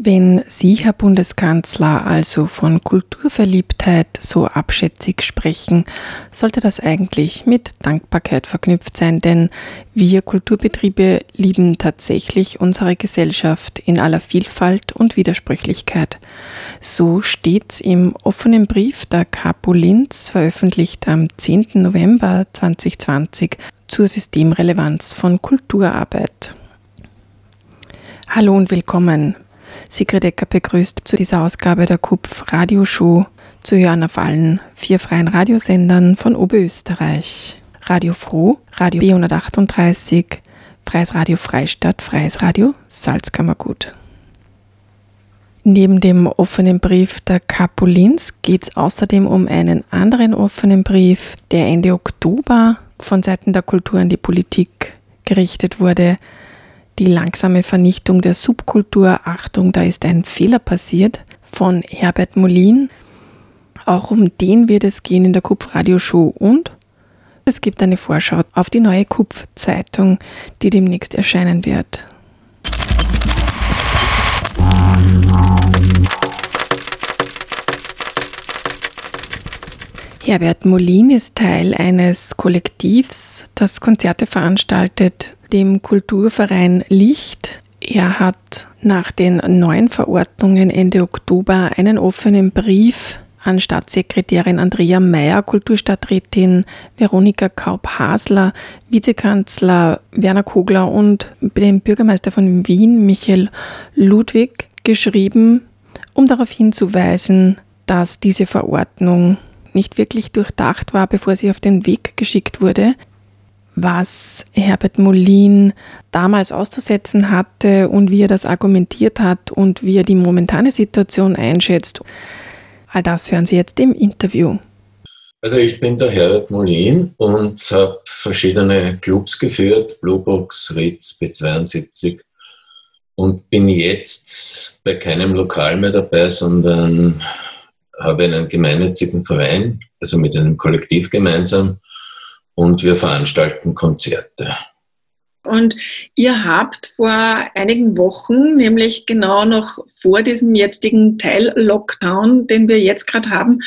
Wenn Sie, Herr Bundeskanzler, also von Kulturverliebtheit so abschätzig sprechen, sollte das eigentlich mit Dankbarkeit verknüpft sein, denn wir Kulturbetriebe lieben tatsächlich unsere Gesellschaft in aller Vielfalt und Widersprüchlichkeit. So steht's im offenen Brief der Capo Linz, veröffentlicht am 10. November 2020 zur Systemrelevanz von Kulturarbeit. Hallo und willkommen. Sigrid Ecker begrüßt zu dieser Ausgabe der KUPF Radioshow zu hören auf allen vier freien Radiosendern von Oberösterreich. Radio Froh, Radio B138, Freies Radio Freistadt, Freies Radio Salzkammergut. Neben dem offenen Brief der Kapulins geht es außerdem um einen anderen offenen Brief, der Ende Oktober von Seiten der Kultur an die Politik gerichtet wurde, die langsame Vernichtung der Subkultur, Achtung, da ist ein Fehler passiert, von Herbert Molin. Auch um den wird es gehen in der Kupf-Radioshow und es gibt eine Vorschau auf die neue Kupf-Zeitung, die demnächst erscheinen wird. Herbert Molin ist Teil eines Kollektivs, das Konzerte veranstaltet dem Kulturverein Licht. Er hat nach den neuen Verordnungen Ende Oktober einen offenen Brief an Staatssekretärin Andrea Mayer, Kulturstadträtin Veronika Kaup-Hasler, Vizekanzler Werner Kogler und dem Bürgermeister von Wien, Michael Ludwig, geschrieben, um darauf hinzuweisen, dass diese Verordnung nicht wirklich durchdacht war, bevor sie auf den Weg geschickt wurde was Herbert Molin damals auszusetzen hatte und wie er das argumentiert hat und wie er die momentane Situation einschätzt. All das hören Sie jetzt im Interview. Also ich bin der Herbert Molin und habe verschiedene Clubs geführt, Bluebox, Ritz, B72 und bin jetzt bei keinem Lokal mehr dabei, sondern habe einen gemeinnützigen Verein, also mit einem Kollektiv gemeinsam und wir veranstalten Konzerte. Und ihr habt vor einigen Wochen, nämlich genau noch vor diesem jetzigen Teil-Lockdown, den wir jetzt gerade haben,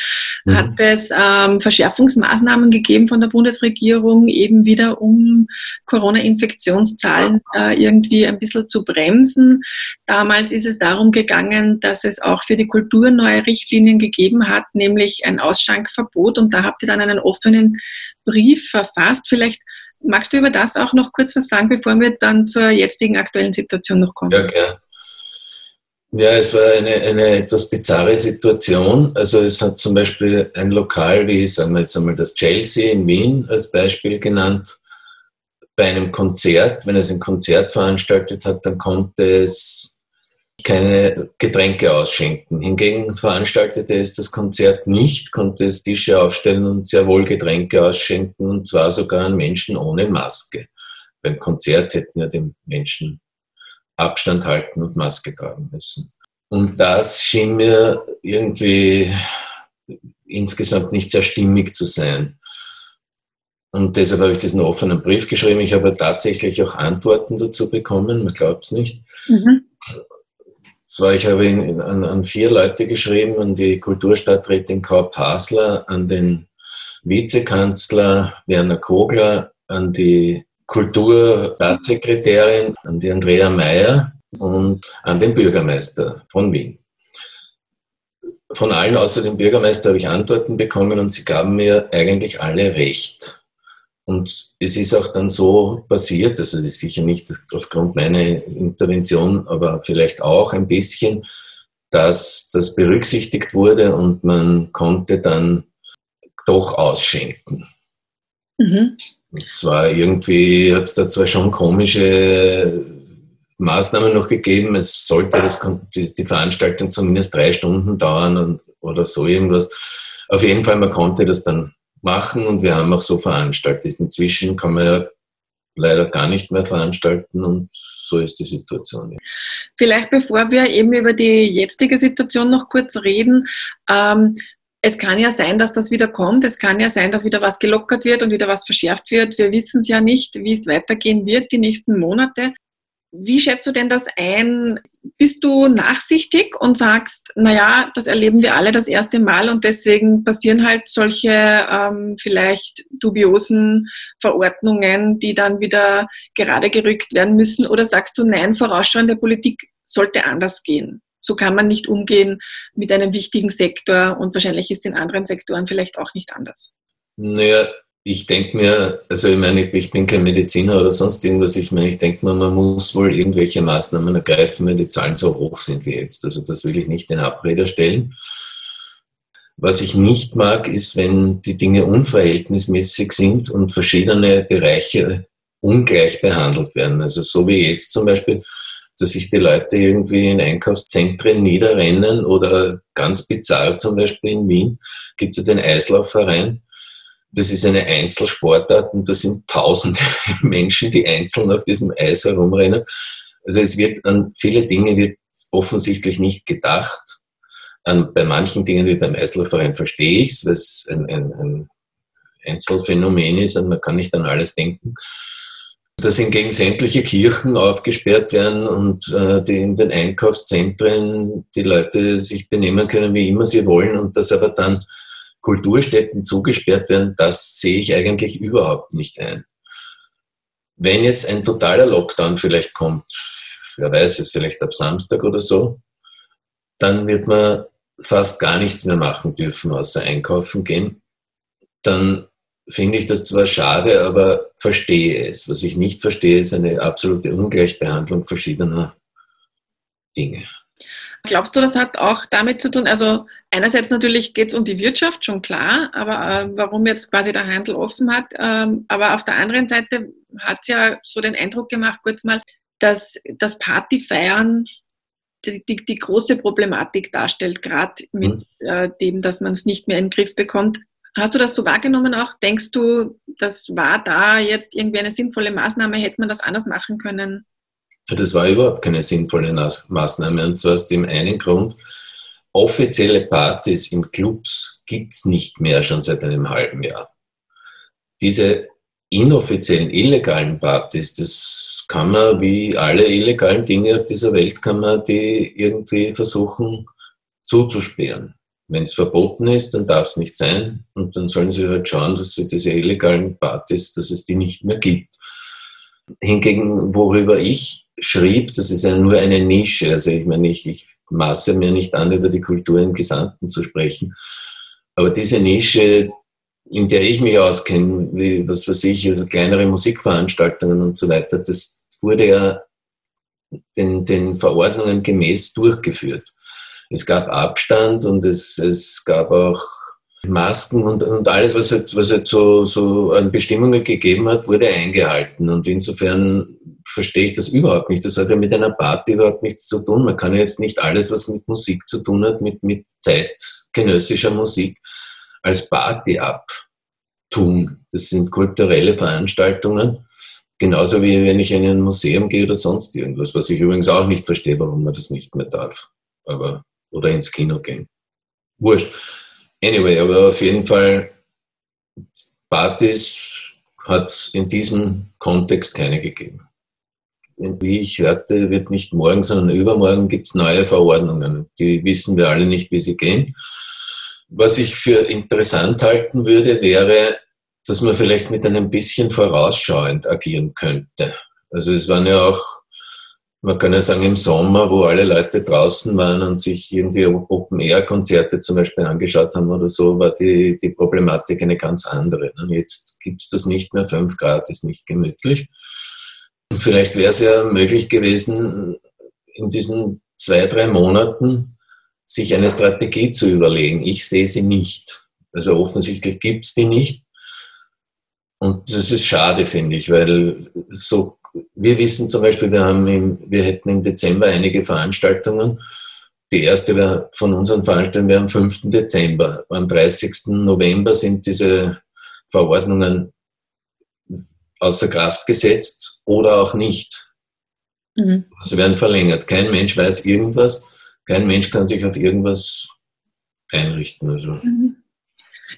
mhm. hat es ähm, Verschärfungsmaßnahmen gegeben von der Bundesregierung, eben wieder um Corona-Infektionszahlen äh, irgendwie ein bisschen zu bremsen. Damals ist es darum gegangen, dass es auch für die Kultur neue Richtlinien gegeben hat, nämlich ein Ausschankverbot. Und da habt ihr dann einen offenen Brief verfasst. Vielleicht Magst du über das auch noch kurz was sagen, bevor wir dann zur jetzigen aktuellen Situation noch kommen? Ja, gern. Ja, es war eine, eine etwas bizarre Situation. Also es hat zum Beispiel ein Lokal wie, sagen wir jetzt einmal das Chelsea in Wien als Beispiel genannt, bei einem Konzert, wenn es ein Konzert veranstaltet hat, dann konnte es keine Getränke ausschenken. Hingegen veranstaltete es das Konzert nicht, konnte es Tische aufstellen und sehr wohl Getränke ausschenken und zwar sogar an Menschen ohne Maske. Beim Konzert hätten ja die Menschen Abstand halten und Maske tragen müssen. Und das schien mir irgendwie insgesamt nicht sehr stimmig zu sein. Und deshalb habe ich diesen offenen Brief geschrieben. Ich habe tatsächlich auch Antworten dazu bekommen, man glaubt es nicht. Mhm. Zwar, ich habe an, an, vier Leute geschrieben, an die Kulturstadträtin Kaup Hasler, an den Vizekanzler Werner Kogler, an die Kulturstaatssekretärin, an die Andrea Mayer und an den Bürgermeister von Wien. Von allen außer dem Bürgermeister habe ich Antworten bekommen und sie gaben mir eigentlich alle recht. Und es ist auch dann so passiert, also das ist sicher nicht aufgrund meiner Intervention, aber vielleicht auch ein bisschen, dass das berücksichtigt wurde und man konnte dann doch ausschenken. Mhm. Und zwar irgendwie hat es da zwar schon komische Maßnahmen noch gegeben, es sollte das, die Veranstaltung zumindest drei Stunden dauern oder so irgendwas. Auf jeden Fall, man konnte das dann machen und wir haben auch so veranstaltet. Inzwischen kann man ja leider gar nicht mehr veranstalten und so ist die Situation. Vielleicht bevor wir eben über die jetzige Situation noch kurz reden, ähm, es kann ja sein, dass das wieder kommt. Es kann ja sein, dass wieder was gelockert wird und wieder was verschärft wird. Wir wissen es ja nicht, wie es weitergehen wird die nächsten Monate. Wie schätzt du denn das ein? Bist du nachsichtig und sagst, naja, das erleben wir alle das erste Mal und deswegen passieren halt solche ähm, vielleicht dubiosen Verordnungen, die dann wieder gerade gerückt werden müssen? Oder sagst du, nein, vorausschauende Politik sollte anders gehen? So kann man nicht umgehen mit einem wichtigen Sektor und wahrscheinlich ist in anderen Sektoren vielleicht auch nicht anders. Naja, ich denke mir, also ich meine, ich bin kein Mediziner oder sonst irgendwas, ich meine, ich denke mir, man muss wohl irgendwelche Maßnahmen ergreifen, wenn die Zahlen so hoch sind wie jetzt. Also das will ich nicht in Abrede stellen. Was ich nicht mag, ist, wenn die Dinge unverhältnismäßig sind und verschiedene Bereiche ungleich behandelt werden. Also so wie jetzt zum Beispiel, dass sich die Leute irgendwie in Einkaufszentren niederrennen oder ganz bizarr zum Beispiel in Wien gibt es ja den Eislaufverein. Das ist eine Einzelsportart und da sind tausende Menschen, die einzeln auf diesem Eis herumrennen. Also es wird an viele Dinge wird offensichtlich nicht gedacht. An, bei manchen Dingen wie beim Eislaufverein verstehe ich es, weil es ein, ein, ein Einzelfenomen ist und man kann nicht an alles denken dass hingegen sämtliche Kirchen aufgesperrt werden und äh, die in den Einkaufszentren die Leute sich benehmen können, wie immer sie wollen und dass aber dann Kulturstätten zugesperrt werden, das sehe ich eigentlich überhaupt nicht ein. Wenn jetzt ein totaler Lockdown vielleicht kommt, wer weiß es, vielleicht ab Samstag oder so, dann wird man fast gar nichts mehr machen dürfen, außer einkaufen gehen. Dann finde ich das zwar schade, aber verstehe es. Was ich nicht verstehe, ist eine absolute Ungleichbehandlung verschiedener Dinge. Glaubst du, das hat auch damit zu tun, also einerseits natürlich geht es um die Wirtschaft, schon klar, aber äh, warum jetzt quasi der Handel offen hat, ähm, aber auf der anderen Seite hat es ja so den Eindruck gemacht, kurz mal, dass das Partyfeiern die, die, die große Problematik darstellt, gerade mit mhm. äh, dem, dass man es nicht mehr in den Griff bekommt. Hast du das so wahrgenommen auch? Denkst du, das war da jetzt irgendwie eine sinnvolle Maßnahme? Hätte man das anders machen können? Das war überhaupt keine sinnvolle Maßnahme. Und zwar aus dem einen Grund, offizielle Partys in Clubs gibt es nicht mehr schon seit einem halben Jahr. Diese inoffiziellen, illegalen Partys, das kann man wie alle illegalen Dinge auf dieser Welt, kann man die irgendwie versuchen zuzusperren. Wenn es verboten ist, dann darf es nicht sein und dann sollen sie halt schauen, dass sie diese illegalen Partys, dass es die nicht mehr gibt. Hingegen, worüber ich schrieb, das ist ja nur eine Nische. Also ich meine, ich, ich maße mir nicht an, über die Kultur im Gesamten zu sprechen. Aber diese Nische, in der ich mich auskenne, wie, was weiß ich, also kleinere Musikveranstaltungen und so weiter, das wurde ja den, den Verordnungen gemäß durchgeführt es gab Abstand und es, es gab auch Masken und, und alles, was es was halt so, so an Bestimmungen gegeben hat, wurde eingehalten. Und insofern verstehe ich das überhaupt nicht. Das hat ja mit einer Party überhaupt nichts zu tun. Man kann ja jetzt nicht alles, was mit Musik zu tun hat, mit, mit zeitgenössischer Musik als Party abtun. Das sind kulturelle Veranstaltungen. Genauso wie wenn ich in ein Museum gehe oder sonst irgendwas, was ich übrigens auch nicht verstehe, warum man das nicht mehr darf. Aber oder ins Kino gehen. Wurscht. Anyway, aber auf jeden Fall, Partys hat es in diesem Kontext keine gegeben. Wie ich hörte, wird nicht morgen, sondern übermorgen gibt es neue Verordnungen. Die wissen wir alle nicht, wie sie gehen. Was ich für interessant halten würde, wäre, dass man vielleicht mit einem bisschen vorausschauend agieren könnte. Also es waren ja auch man kann ja sagen, im Sommer, wo alle Leute draußen waren und sich irgendwie Open-Air-Konzerte zum Beispiel angeschaut haben oder so, war die, die Problematik eine ganz andere. Und jetzt gibt es das nicht mehr, fünf Grad ist nicht gemütlich. Und vielleicht wäre es ja möglich gewesen, in diesen zwei, drei Monaten sich eine Strategie zu überlegen. Ich sehe sie nicht. Also offensichtlich gibt es die nicht. Und das ist schade, finde ich, weil so wir wissen zum Beispiel, wir, haben im, wir hätten im Dezember einige Veranstaltungen. Die erste von unseren Veranstaltungen wäre am 5. Dezember. Am 30. November sind diese Verordnungen außer Kraft gesetzt oder auch nicht. Mhm. Sie werden verlängert. Kein Mensch weiß irgendwas. Kein Mensch kann sich auf irgendwas einrichten. Also. Mhm.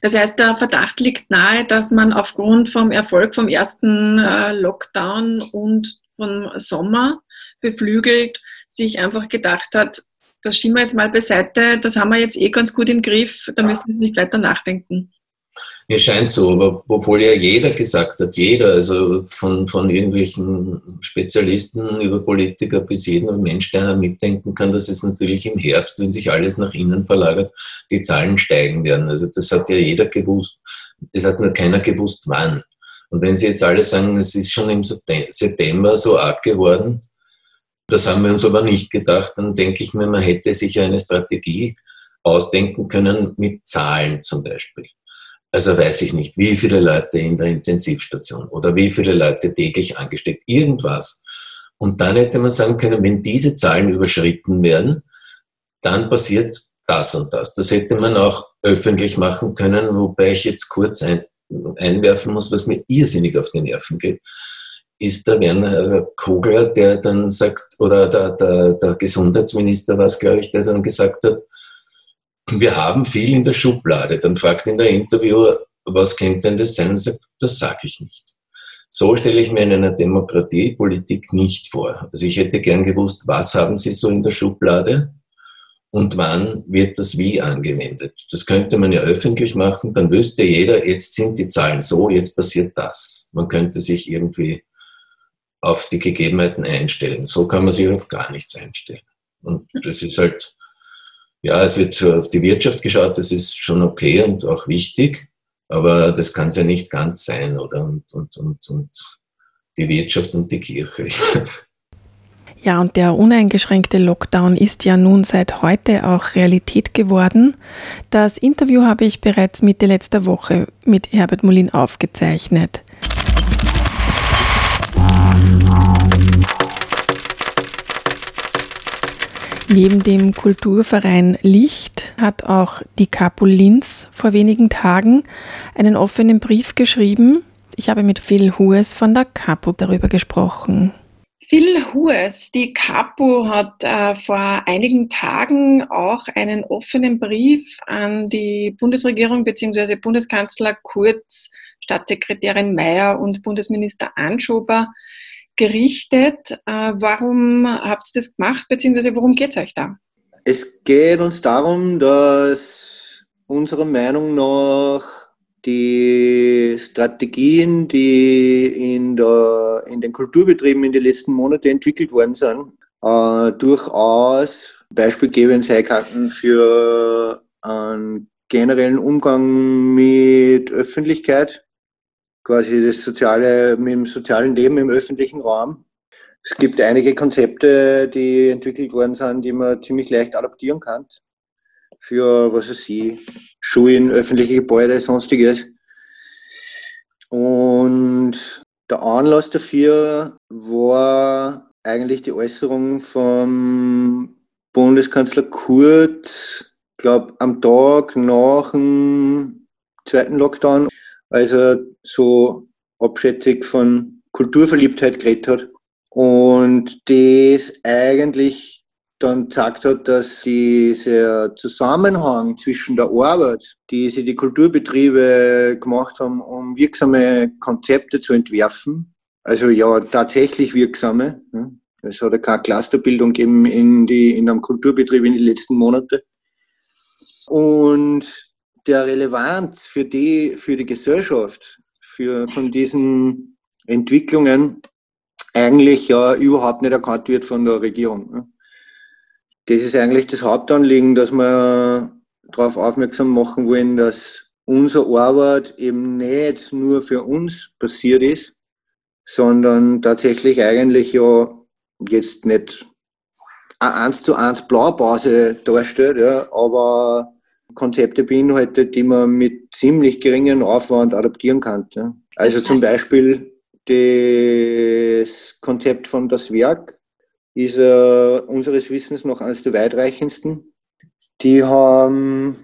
Das heißt, der Verdacht liegt nahe, dass man aufgrund vom Erfolg vom ersten äh, Lockdown und vom Sommer beflügelt sich einfach gedacht hat, das schieben wir jetzt mal beiseite, das haben wir jetzt eh ganz gut im Griff, da müssen wir nicht weiter nachdenken. Mir scheint so, aber obwohl ja jeder gesagt hat, jeder, also von, von irgendwelchen Spezialisten über Politiker bis jeden Mensch, der mitdenken kann, dass es natürlich im Herbst, wenn sich alles nach innen verlagert, die Zahlen steigen werden. Also das hat ja jeder gewusst. Es hat nur keiner gewusst, wann. Und wenn Sie jetzt alle sagen, es ist schon im September so arg geworden, das haben wir uns aber nicht gedacht, dann denke ich mir, man hätte sich eine Strategie ausdenken können mit Zahlen zum Beispiel. Also weiß ich nicht, wie viele Leute in der Intensivstation oder wie viele Leute täglich angesteckt, irgendwas. Und dann hätte man sagen können, wenn diese Zahlen überschritten werden, dann passiert das und das. Das hätte man auch öffentlich machen können, wobei ich jetzt kurz ein, einwerfen muss, was mir irrsinnig auf die Nerven geht, ist der Werner Kogler, der dann sagt, oder der, der, der Gesundheitsminister war es, glaube ich, der dann gesagt hat, wir haben viel in der Schublade. Dann fragt ihn der Interviewer, was könnte denn das sein? Das sage ich nicht. So stelle ich mir in einer Demokratie Politik nicht vor. Also ich hätte gern gewusst, was haben Sie so in der Schublade und wann wird das wie angewendet. Das könnte man ja öffentlich machen, dann wüsste jeder, jetzt sind die Zahlen so, jetzt passiert das. Man könnte sich irgendwie auf die Gegebenheiten einstellen. So kann man sich auf gar nichts einstellen. Und das ist halt ja, es wird auf die Wirtschaft geschaut, das ist schon okay und auch wichtig, aber das kann es ja nicht ganz sein, oder? Und, und, und, und die Wirtschaft und die Kirche. Ja, und der uneingeschränkte Lockdown ist ja nun seit heute auch Realität geworden. Das Interview habe ich bereits Mitte letzter Woche mit Herbert Molin aufgezeichnet. Neben dem Kulturverein Licht hat auch die Capo Linz vor wenigen Tagen einen offenen Brief geschrieben. Ich habe mit Phil Hues von der Capo darüber gesprochen. Phil Hues, die Capo hat äh, vor einigen Tagen auch einen offenen Brief an die Bundesregierung bzw. Bundeskanzler Kurz, Staatssekretärin Mayer und Bundesminister Anschober gerichtet. Äh, warum habt ihr das gemacht, beziehungsweise worum geht es euch da? Es geht uns darum, dass unserer Meinung nach die Strategien, die in, der, in den Kulturbetrieben in den letzten Monaten entwickelt worden sind, äh, durchaus beispielgebend sein könnten für einen generellen Umgang mit Öffentlichkeit, quasi das soziale, mit dem sozialen Leben im öffentlichen Raum. Es gibt einige Konzepte, die entwickelt worden sind, die man ziemlich leicht adaptieren kann. Für, was weiß ich, Schulen, öffentliche Gebäude, sonstiges. Und der Anlass dafür war eigentlich die Äußerung vom Bundeskanzler Kurz, glaube am Tag nach dem zweiten Lockdown als er so abschätzig von Kulturverliebtheit geredet hat. Und das eigentlich dann gesagt hat, dass dieser Zusammenhang zwischen der Arbeit, die sie die Kulturbetriebe gemacht haben, um wirksame Konzepte zu entwerfen, also ja tatsächlich wirksame, es hat ja keine Clusterbildung gegeben in, die, in einem Kulturbetrieb in den letzten Monaten. Und der Relevanz für die, für die Gesellschaft, für, von diesen Entwicklungen eigentlich ja überhaupt nicht erkannt wird von der Regierung. Ne? Das ist eigentlich das Hauptanliegen, dass wir darauf aufmerksam machen wollen, dass unsere Arbeit eben nicht nur für uns passiert ist, sondern tatsächlich eigentlich ja jetzt nicht eine 1 zu 1 Blaupause darstellt, ja, aber Konzepte beinhaltet, die man mit ziemlich geringem Aufwand adaptieren kann. Ja. Also zum Beispiel das Konzept von das Werk ist äh, unseres Wissens noch eines der weitreichendsten. Die haben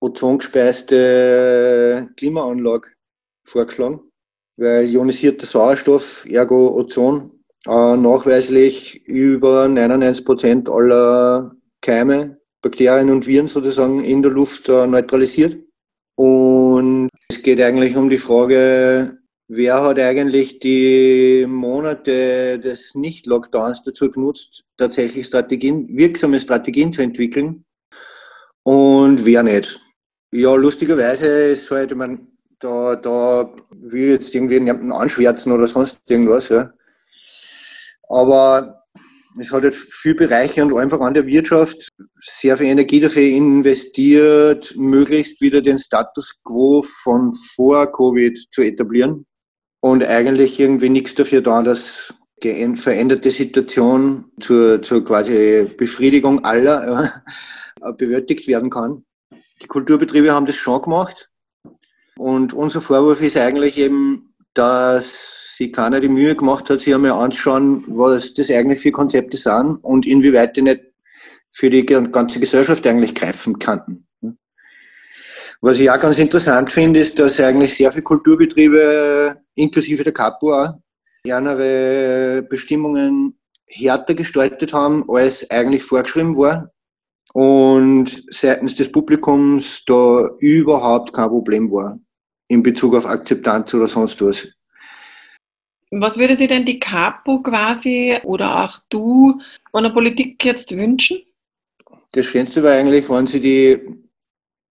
ozongespeiste Klimaanlage vorgeschlagen, weil ionisierter Sauerstoff, ergo Ozon, äh, nachweislich über 99 Prozent aller Keime Bakterien und Viren sozusagen in der Luft äh, neutralisiert. Und es geht eigentlich um die Frage, wer hat eigentlich die Monate des Nicht-Lockdowns dazu genutzt, tatsächlich Strategien, wirksame Strategien zu entwickeln und wer nicht. Ja, lustigerweise ist halt, ich meine, da, da will jetzt irgendwie niemanden anschwärzen oder sonst irgendwas, ja. Aber es hat halt viele Bereiche und einfach an der Wirtschaft sehr viel Energie dafür investiert, möglichst wieder den Status quo von vor Covid zu etablieren und eigentlich irgendwie nichts dafür da, dass die veränderte Situation zur, zur quasi Befriedigung aller ja, bewältigt werden kann. Die Kulturbetriebe haben das schon gemacht. Und unser Vorwurf ist eigentlich eben, dass sich keiner die Mühe gemacht hat, sich einmal anzuschauen, was das eigentlich für Konzepte sind und inwieweit die nicht für die ganze Gesellschaft eigentlich greifen könnten. Was ich auch ganz interessant finde, ist, dass eigentlich sehr viele Kulturbetriebe, inklusive der Capo auch, ihre Bestimmungen härter gestaltet haben, als eigentlich vorgeschrieben war. Und seitens des Publikums da überhaupt kein Problem war in Bezug auf Akzeptanz oder sonst was. Was würde sich denn die Capo quasi oder auch du von der Politik jetzt wünschen? Das Schönste war eigentlich, wenn sie die,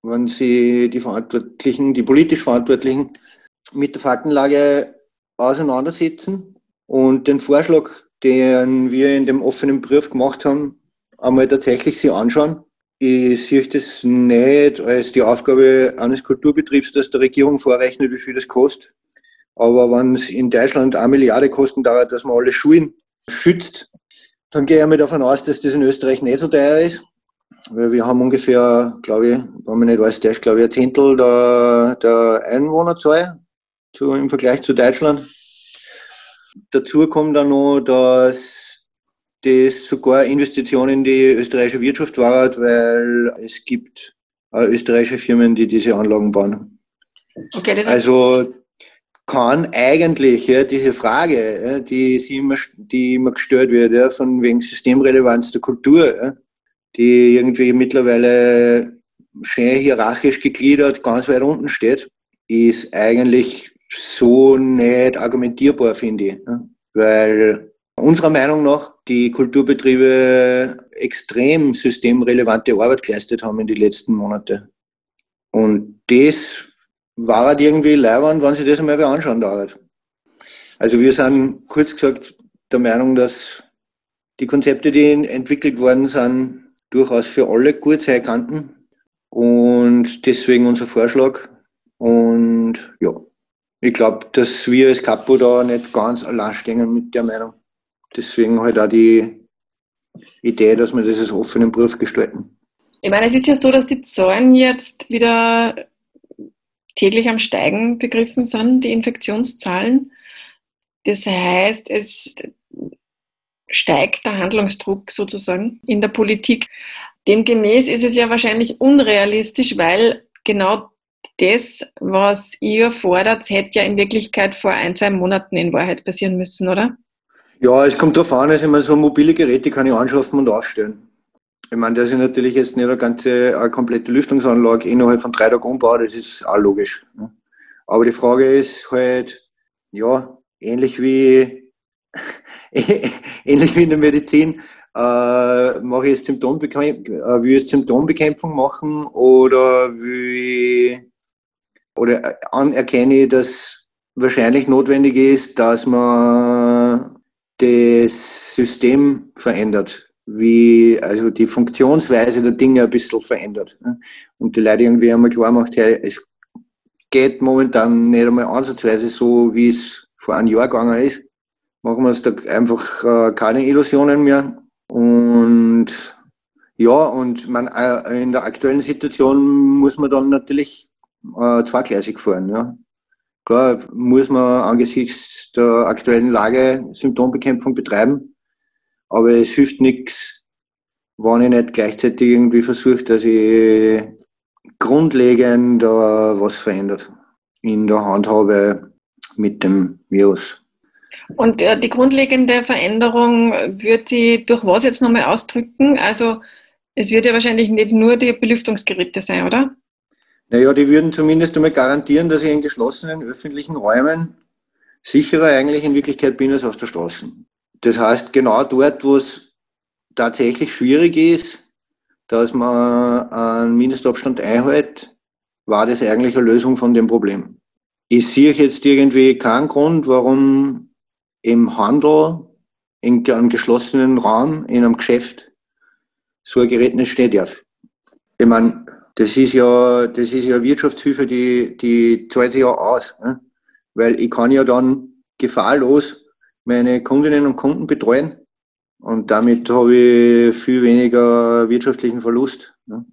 wenn sie die Verantwortlichen, die politisch Verantwortlichen mit der Faktenlage auseinandersetzen und den Vorschlag, den wir in dem offenen Brief gemacht haben, einmal tatsächlich sie anschauen. Ich sehe das nicht als die Aufgabe eines Kulturbetriebs, dass der Regierung vorrechnet, wie viel das kostet. Aber wenn es in Deutschland eine Milliarde kosten dauert, dass man alle Schulen schützt, dann gehe ich mal davon aus, dass das in Österreich nicht so teuer ist. Weil wir haben ungefähr, glaube ich, wenn man nicht weiß, der ist, glaube ich, ein Zehntel der, der Einwohnerzahl zu, im Vergleich zu Deutschland. Dazu kommt dann noch, dass das sogar Investitionen in die österreichische Wirtschaft war, weil es gibt österreichische Firmen, die diese Anlagen bauen. Okay, das also kann eigentlich ja, diese Frage, ja, die, sie immer, die immer gestellt wird, ja, von wegen Systemrelevanz der Kultur, ja, die irgendwie mittlerweile schön hierarchisch gegliedert ganz weit unten steht, ist eigentlich so nicht argumentierbar, finde ich. Weil unserer Meinung nach die Kulturbetriebe extrem systemrelevante Arbeit geleistet haben in den letzten Monaten. Und das war halt irgendwie leibend, wenn sich das einmal anschauen dauert. Also wir sind kurz gesagt der Meinung, dass die Konzepte, die entwickelt worden sind, durchaus für alle gut sein könnten. Und deswegen unser Vorschlag. Und ja, ich glaube, dass wir als Capo da nicht ganz allein stehen mit der Meinung. Deswegen halt auch die Idee, dass wir das als offenen Brief gestalten. Ich meine, es ist ja so, dass die Zahlen jetzt wieder täglich am Steigen begriffen sind, die Infektionszahlen. Das heißt, es steigt der Handlungsdruck sozusagen in der Politik. Demgemäß ist es ja wahrscheinlich unrealistisch, weil genau das, was ihr fordert, hätte ja in Wirklichkeit vor ein, zwei Monaten in Wahrheit passieren müssen, oder? Ja, es kommt darauf an, also immer so mobile Geräte kann ich anschaffen und aufstellen. Ich meine, das ist natürlich jetzt nicht eine ganze eine komplette Lüftungsanlage innerhalb von drei Tagen umbaut, das ist auch logisch. Ne? Aber die Frage ist halt, ja, ähnlich wie, ähnlich wie in der Medizin, äh, mache ich Symptombekämpfung, äh, will ich Symptombekämpfung machen oder will, oder anerkenne ich, dass wahrscheinlich notwendig ist, dass man das System verändert wie also die Funktionsweise der Dinge ein bisschen verändert. Ne? Und die Leute irgendwie einmal klar macht, hey, es geht momentan nicht einmal ansatzweise so, wie es vor einem Jahr gegangen ist. Machen wir uns da einfach äh, keine Illusionen mehr. Und ja, und man, äh, in der aktuellen Situation muss man dann natürlich äh, zweigleisig fahren. Ja. Klar muss man angesichts der aktuellen Lage Symptombekämpfung betreiben. Aber es hilft nichts, wenn ich nicht gleichzeitig irgendwie versuche, dass ich grundlegend äh, was verändert in der Handhabe mit dem Virus. Und äh, die grundlegende Veränderung wird sie durch was jetzt nochmal ausdrücken? Also Es wird ja wahrscheinlich nicht nur die Belüftungsgeräte sein, oder? Naja, die würden zumindest einmal garantieren, dass ich in geschlossenen öffentlichen Räumen sicherer eigentlich in Wirklichkeit bin als auf der Straße. Das heißt, genau dort, wo es tatsächlich schwierig ist, dass man einen Mindestabstand einhält, war das eigentlich eine Lösung von dem Problem. Ich sehe jetzt irgendwie keinen Grund, warum im Handel, in einem geschlossenen Raum, in einem Geschäft, so ein Gerät nicht stehen darf. Ich meine, das ist ja, das ist ja Wirtschaftshilfe, die, die zahlt sich ja aus. Ne? Weil ich kann ja dann gefahrlos meine Kundinnen und Kunden betreuen und damit habe ich viel weniger wirtschaftlichen Verlust. Ne?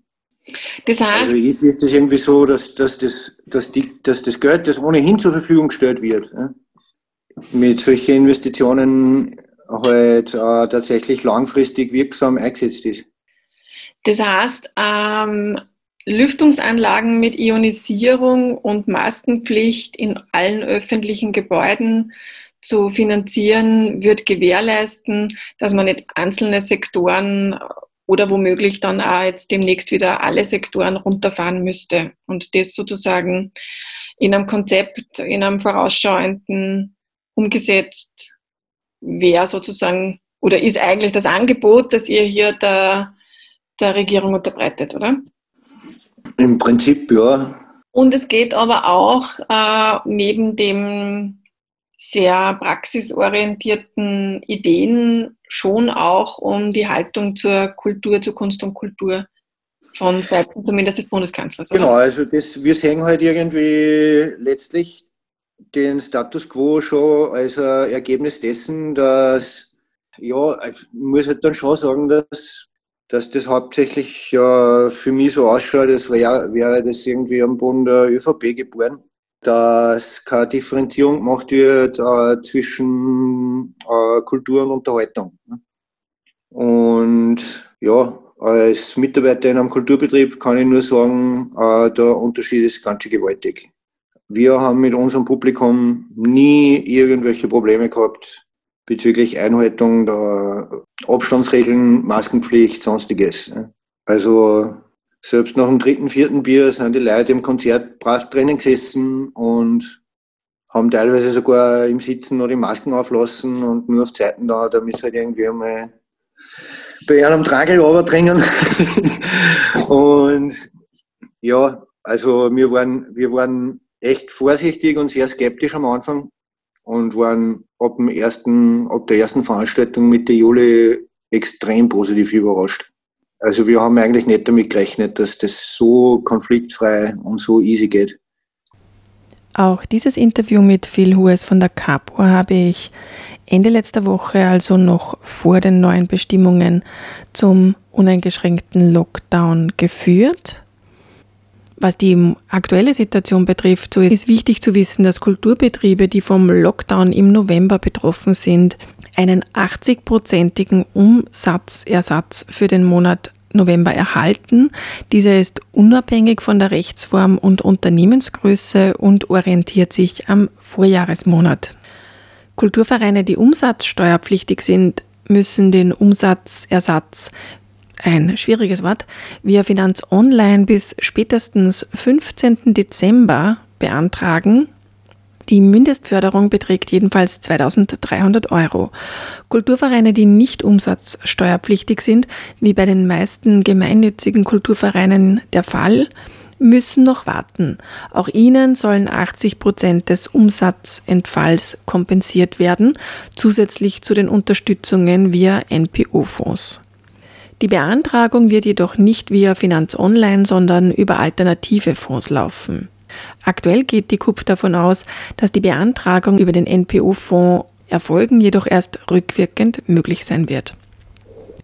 Das heißt, also ich sehe das irgendwie so, dass, dass, das, dass, die, dass das Geld, das ohnehin zur Verfügung gestellt wird, ne? mit solchen Investitionen halt äh, tatsächlich langfristig wirksam eingesetzt ist. Das heißt, ähm, Lüftungsanlagen mit Ionisierung und Maskenpflicht in allen öffentlichen Gebäuden zu finanzieren, wird gewährleisten, dass man nicht einzelne Sektoren oder womöglich dann auch jetzt demnächst wieder alle Sektoren runterfahren müsste und das sozusagen in einem Konzept, in einem vorausschauenden umgesetzt wäre sozusagen oder ist eigentlich das Angebot, das ihr hier der, der Regierung unterbreitet, oder? Im Prinzip ja. Und es geht aber auch äh, neben dem sehr praxisorientierten Ideen schon auch um die Haltung zur Kultur, zur Kunst und Kultur von Seiten zumindest des Bundeskanzlers. Oder? Genau, also das, wir sehen halt irgendwie letztlich den Status quo schon als Ergebnis dessen, dass, ja, ich muss halt dann schon sagen, dass, dass das hauptsächlich ja, für mich so ausschaut, als wäre, wäre das irgendwie am Boden der ÖVP geboren dass keine Differenzierung gemacht wird äh, zwischen äh, Kultur und Unterhaltung. Und ja, als Mitarbeiter in einem Kulturbetrieb kann ich nur sagen, äh, der Unterschied ist ganz schön gewaltig. Wir haben mit unserem Publikum nie irgendwelche Probleme gehabt bezüglich Einhaltung der Abstandsregeln, Maskenpflicht, sonstiges. Also selbst nach dem dritten, vierten Bier sind die Leute im Konzert brav drinnen gesessen und haben teilweise sogar im Sitzen noch die Masken auflassen und nur auf Zeiten da, damit sie halt irgendwie einmal bei einem Tragel dringen. und ja, also wir waren, wir waren echt vorsichtig und sehr skeptisch am Anfang und waren ab, dem ersten, ab der ersten Veranstaltung Mitte Juli extrem positiv überrascht. Also wir haben eigentlich nicht damit gerechnet, dass das so konfliktfrei und so easy geht. Auch dieses Interview mit Phil Hues von der Capo habe ich Ende letzter Woche, also noch vor den neuen Bestimmungen zum uneingeschränkten Lockdown geführt. Was die aktuelle Situation betrifft, so ist wichtig zu wissen, dass Kulturbetriebe, die vom Lockdown im November betroffen sind, einen 80-prozentigen Umsatzersatz für den Monat November erhalten. Dieser ist unabhängig von der Rechtsform und Unternehmensgröße und orientiert sich am Vorjahresmonat. Kulturvereine, die umsatzsteuerpflichtig sind, müssen den Umsatzersatz ein schwieriges Wort, via Finanz Online bis spätestens 15. Dezember beantragen die Mindestförderung beträgt jedenfalls 2300 Euro. Kulturvereine, die nicht umsatzsteuerpflichtig sind, wie bei den meisten gemeinnützigen Kulturvereinen der Fall, müssen noch warten. Auch ihnen sollen 80 Prozent des Umsatzentfalls kompensiert werden, zusätzlich zu den Unterstützungen via NPO-Fonds. Die Beantragung wird jedoch nicht via Finanz Online, sondern über alternative Fonds laufen. Aktuell geht die KUPF davon aus, dass die Beantragung über den NPO-Fonds erfolgen, jedoch erst rückwirkend möglich sein wird.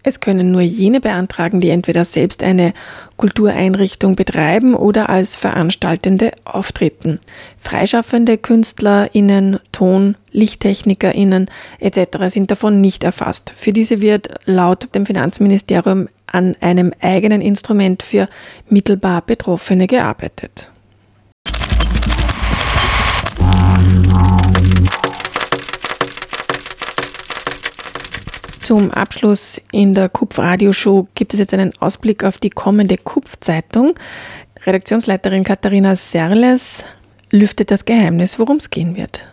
Es können nur jene beantragen, die entweder selbst eine Kultureinrichtung betreiben oder als Veranstaltende auftreten. Freischaffende KünstlerInnen, Ton-, LichttechnikerInnen etc. sind davon nicht erfasst. Für diese wird laut dem Finanzministerium an einem eigenen Instrument für mittelbar Betroffene gearbeitet. Zum Abschluss in der Kupf-Radioshow gibt es jetzt einen Ausblick auf die kommende Kupf-Zeitung. Redaktionsleiterin Katharina Serles lüftet das Geheimnis, worum es gehen wird.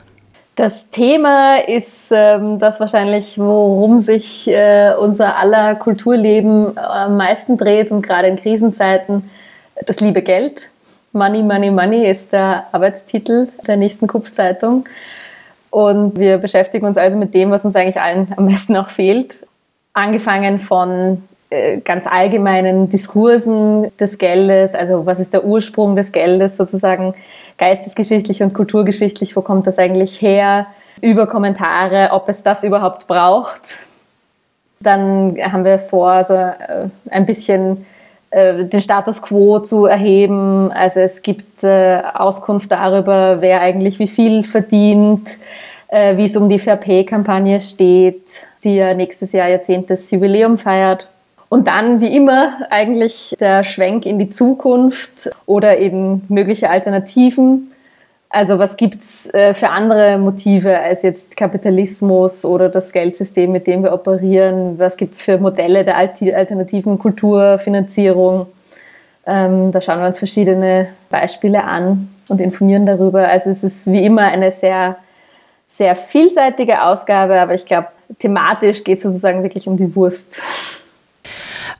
Das Thema ist ähm, das wahrscheinlich, worum sich äh, unser aller Kulturleben am meisten dreht und gerade in Krisenzeiten das liebe Geld. Money, Money, Money ist der Arbeitstitel der nächsten Kupfzeitung. Und wir beschäftigen uns also mit dem, was uns eigentlich allen am meisten auch fehlt. Angefangen von äh, ganz allgemeinen Diskursen des Geldes, also was ist der Ursprung des Geldes sozusagen geistesgeschichtlich und kulturgeschichtlich, wo kommt das eigentlich her, über Kommentare, ob es das überhaupt braucht. Dann haben wir vor, so äh, ein bisschen den Status quo zu erheben. Also es gibt äh, Auskunft darüber, wer eigentlich wie viel verdient, wie es um die Fair Pay-Kampagne steht, die ja nächstes Jahr Jahrzehntes Jubiläum feiert. Und dann, wie immer, eigentlich der Schwenk in die Zukunft oder eben mögliche Alternativen. Also was gibt's äh, für andere Motive als jetzt Kapitalismus oder das Geldsystem, mit dem wir operieren? Was gibt's für Modelle der alternativen Kulturfinanzierung? Ähm, da schauen wir uns verschiedene Beispiele an und informieren darüber. Also es ist wie immer eine sehr, sehr vielseitige Ausgabe, aber ich glaube, thematisch geht es sozusagen wirklich um die Wurst.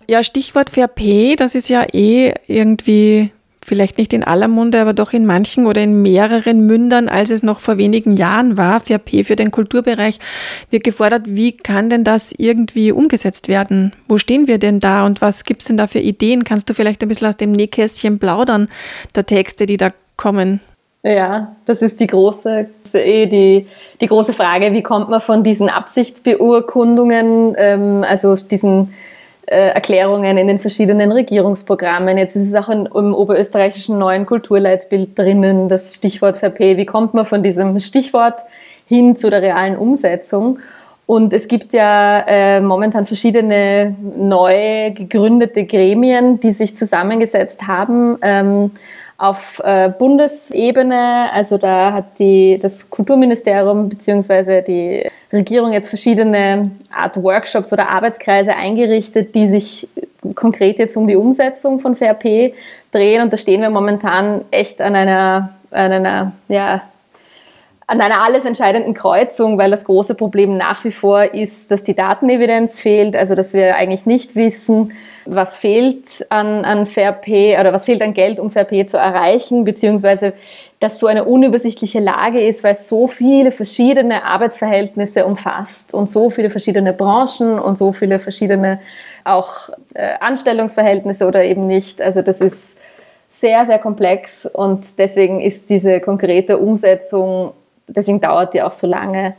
Ja, Stichwort Fair Pay, das ist ja eh irgendwie vielleicht nicht in aller Munde, aber doch in manchen oder in mehreren Mündern, als es noch vor wenigen Jahren war. Fair Pay für den Kulturbereich wird gefordert. Wie kann denn das irgendwie umgesetzt werden? Wo stehen wir denn da und was gibt es denn da für Ideen? Kannst du vielleicht ein bisschen aus dem Nähkästchen plaudern, der Texte, die da kommen? Ja, das ist die große, eh die, die große Frage, wie kommt man von diesen Absichtsbeurkundungen, ähm, also diesen Erklärungen in den verschiedenen Regierungsprogrammen. Jetzt ist es auch im oberösterreichischen neuen Kulturleitbild drinnen, das Stichwort VP. Wie kommt man von diesem Stichwort hin zu der realen Umsetzung? Und es gibt ja äh, momentan verschiedene neu gegründete Gremien, die sich zusammengesetzt haben. Ähm, auf äh, Bundesebene, also da hat die, das Kulturministerium beziehungsweise die Regierung jetzt verschiedene Art Workshops oder Arbeitskreise eingerichtet, die sich konkret jetzt um die Umsetzung von VRP drehen. Und da stehen wir momentan echt an einer, an einer, ja, an einer alles entscheidenden Kreuzung, weil das große Problem nach wie vor ist, dass die Datenevidenz fehlt, also dass wir eigentlich nicht wissen, was fehlt an, an Fair Pay oder was fehlt an Geld, um Fair Pay zu erreichen, beziehungsweise dass so eine unübersichtliche Lage ist, weil es so viele verschiedene Arbeitsverhältnisse umfasst und so viele verschiedene Branchen und so viele verschiedene auch äh, Anstellungsverhältnisse oder eben nicht. Also das ist sehr, sehr komplex und deswegen ist diese konkrete Umsetzung, deswegen dauert die auch so lange.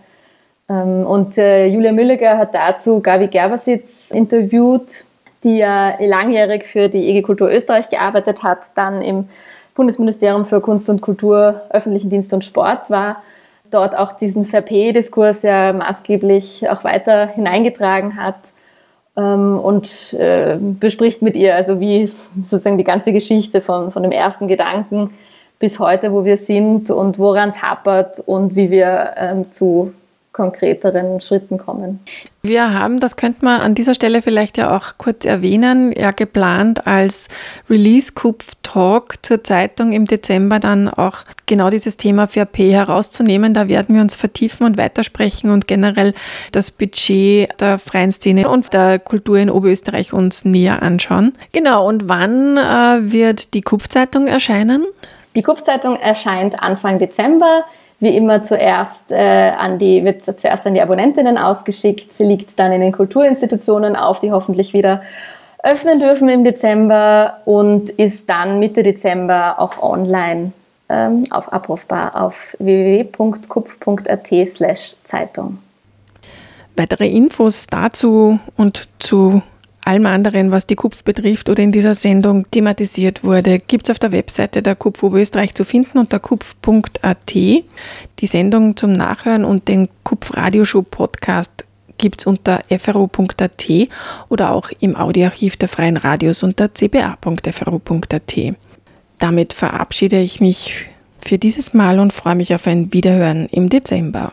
Ähm, und äh, Julia Mülliger hat dazu Gabi Gerbersitz interviewt, die ja langjährig für die EG Kultur Österreich gearbeitet hat, dann im Bundesministerium für Kunst und Kultur, öffentlichen Dienst und Sport war, dort auch diesen VP-Diskurs ja maßgeblich auch weiter hineingetragen hat ähm, und äh, bespricht mit ihr, also wie sozusagen die ganze Geschichte von, von dem ersten Gedanken bis heute, wo wir sind und woran es hapert und wie wir ähm, zu konkreteren Schritten kommen. Wir haben, das könnte man an dieser Stelle vielleicht ja auch kurz erwähnen, ja geplant als Release Coup Talk zur Zeitung im Dezember dann auch genau dieses Thema FRP herauszunehmen. Da werden wir uns vertiefen und weitersprechen und generell das Budget der freien Szene und der Kultur in Oberösterreich uns näher anschauen. Genau, und wann äh, wird die Kupfzeitung erscheinen? Die Kupfzeitung erscheint Anfang Dezember wie immer zuerst äh, an die, wird zuerst an die Abonnentinnen ausgeschickt. Sie liegt dann in den Kulturinstitutionen auf, die hoffentlich wieder öffnen dürfen im Dezember und ist dann Mitte Dezember auch online ähm, auf abrufbar auf www.kupf.at slash Zeitung. Weitere Infos dazu und zu allem anderen, was die KUPF betrifft oder in dieser Sendung thematisiert wurde, gibt es auf der Webseite der KUPF Oberösterreich zu finden unter kupf.at. Die Sendung zum Nachhören und den KUPF Radioshow Podcast gibt es unter fro.at oder auch im Audioarchiv der Freien Radios unter cba.fro.at. Damit verabschiede ich mich für dieses Mal und freue mich auf ein Wiederhören im Dezember.